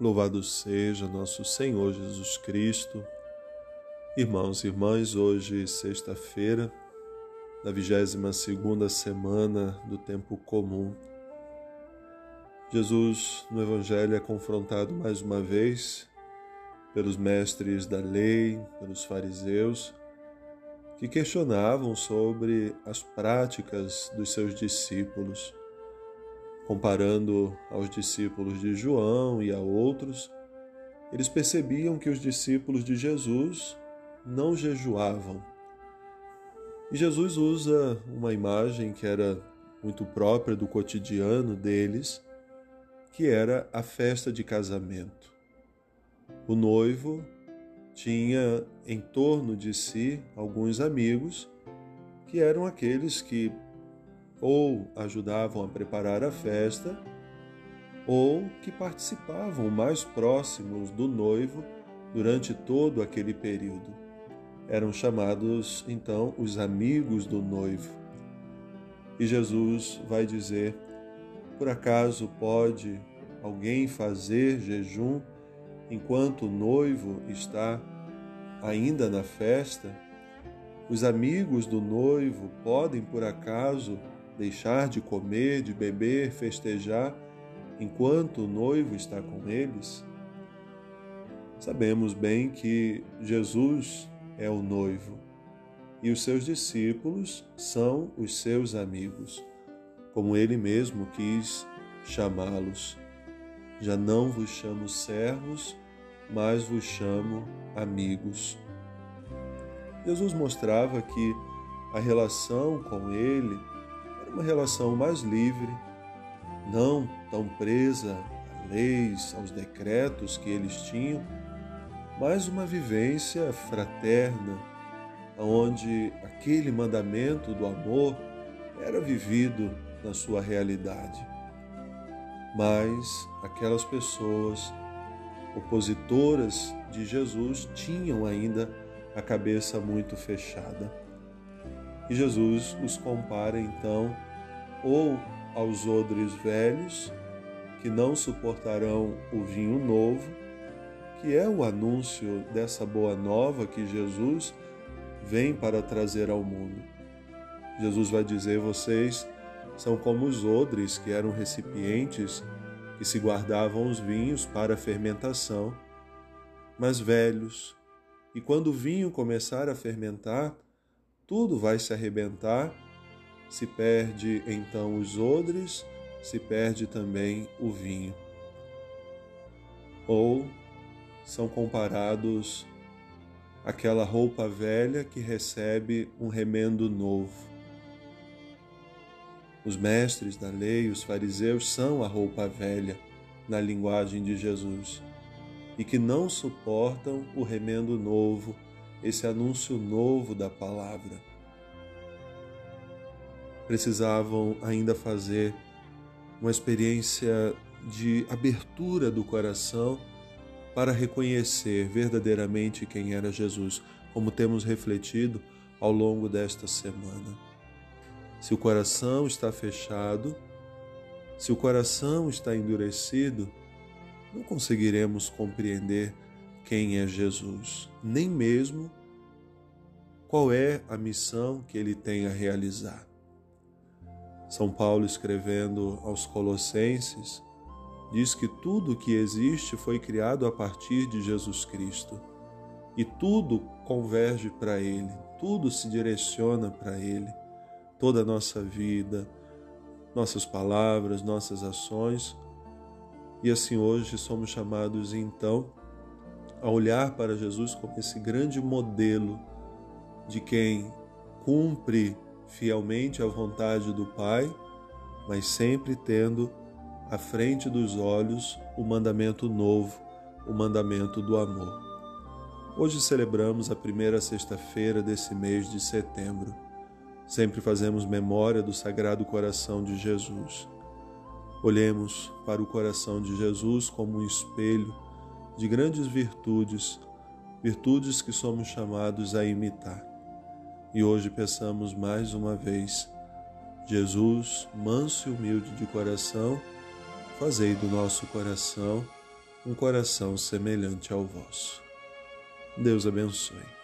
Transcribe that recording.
Louvado seja nosso Senhor Jesus Cristo. Irmãos e irmãs, hoje, sexta-feira, da 22 segunda semana do tempo comum. Jesus, no Evangelho, é confrontado mais uma vez pelos mestres da lei, pelos fariseus, que questionavam sobre as práticas dos seus discípulos Comparando aos discípulos de João e a outros, eles percebiam que os discípulos de Jesus não jejuavam. E Jesus usa uma imagem que era muito própria do cotidiano deles, que era a festa de casamento. O noivo tinha em torno de si alguns amigos que eram aqueles que ou ajudavam a preparar a festa, ou que participavam mais próximos do noivo durante todo aquele período. Eram chamados então os amigos do noivo. E Jesus vai dizer: Por acaso pode alguém fazer jejum enquanto o noivo está ainda na festa? Os amigos do noivo podem, por acaso, deixar de comer, de beber, festejar, enquanto o noivo está com eles? Sabemos bem que Jesus é o noivo e os seus discípulos são os seus amigos, como ele mesmo quis chamá-los. Já não vos chamo servos, mas vos chamo amigos. Jesus mostrava que a relação com ele uma relação mais livre, não tão presa a leis, aos decretos que eles tinham, mas uma vivência fraterna, onde aquele mandamento do amor era vivido na sua realidade. Mas aquelas pessoas opositoras de Jesus tinham ainda a cabeça muito fechada. E Jesus os compara então ou aos odres velhos, que não suportarão o vinho novo, que é o anúncio dessa boa nova que Jesus vem para trazer ao mundo. Jesus vai dizer: vocês são como os odres, que eram recipientes que se guardavam os vinhos para fermentação, mas velhos. E quando o vinho começar a fermentar, tudo vai se arrebentar, se perde então os odres, se perde também o vinho. Ou são comparados àquela roupa velha que recebe um remendo novo. Os mestres da lei, os fariseus, são a roupa velha, na linguagem de Jesus, e que não suportam o remendo novo esse anúncio novo da palavra. Precisavam ainda fazer uma experiência de abertura do coração para reconhecer verdadeiramente quem era Jesus, como temos refletido ao longo desta semana. Se o coração está fechado, se o coração está endurecido, não conseguiremos compreender quem é Jesus, nem mesmo qual é a missão que ele tem a realizar. São Paulo, escrevendo aos Colossenses, diz que tudo que existe foi criado a partir de Jesus Cristo e tudo converge para Ele, tudo se direciona para Ele, toda a nossa vida, nossas palavras, nossas ações. E assim hoje somos chamados então a olhar para Jesus como esse grande modelo de quem cumpre fielmente a vontade do Pai, mas sempre tendo à frente dos olhos o mandamento novo, o mandamento do amor. Hoje celebramos a primeira sexta-feira desse mês de setembro. Sempre fazemos memória do Sagrado Coração de Jesus. Olhemos para o coração de Jesus como um espelho de grandes virtudes, virtudes que somos chamados a imitar. E hoje peçamos mais uma vez, Jesus, manso e humilde de coração, fazei do nosso coração um coração semelhante ao vosso. Deus abençoe.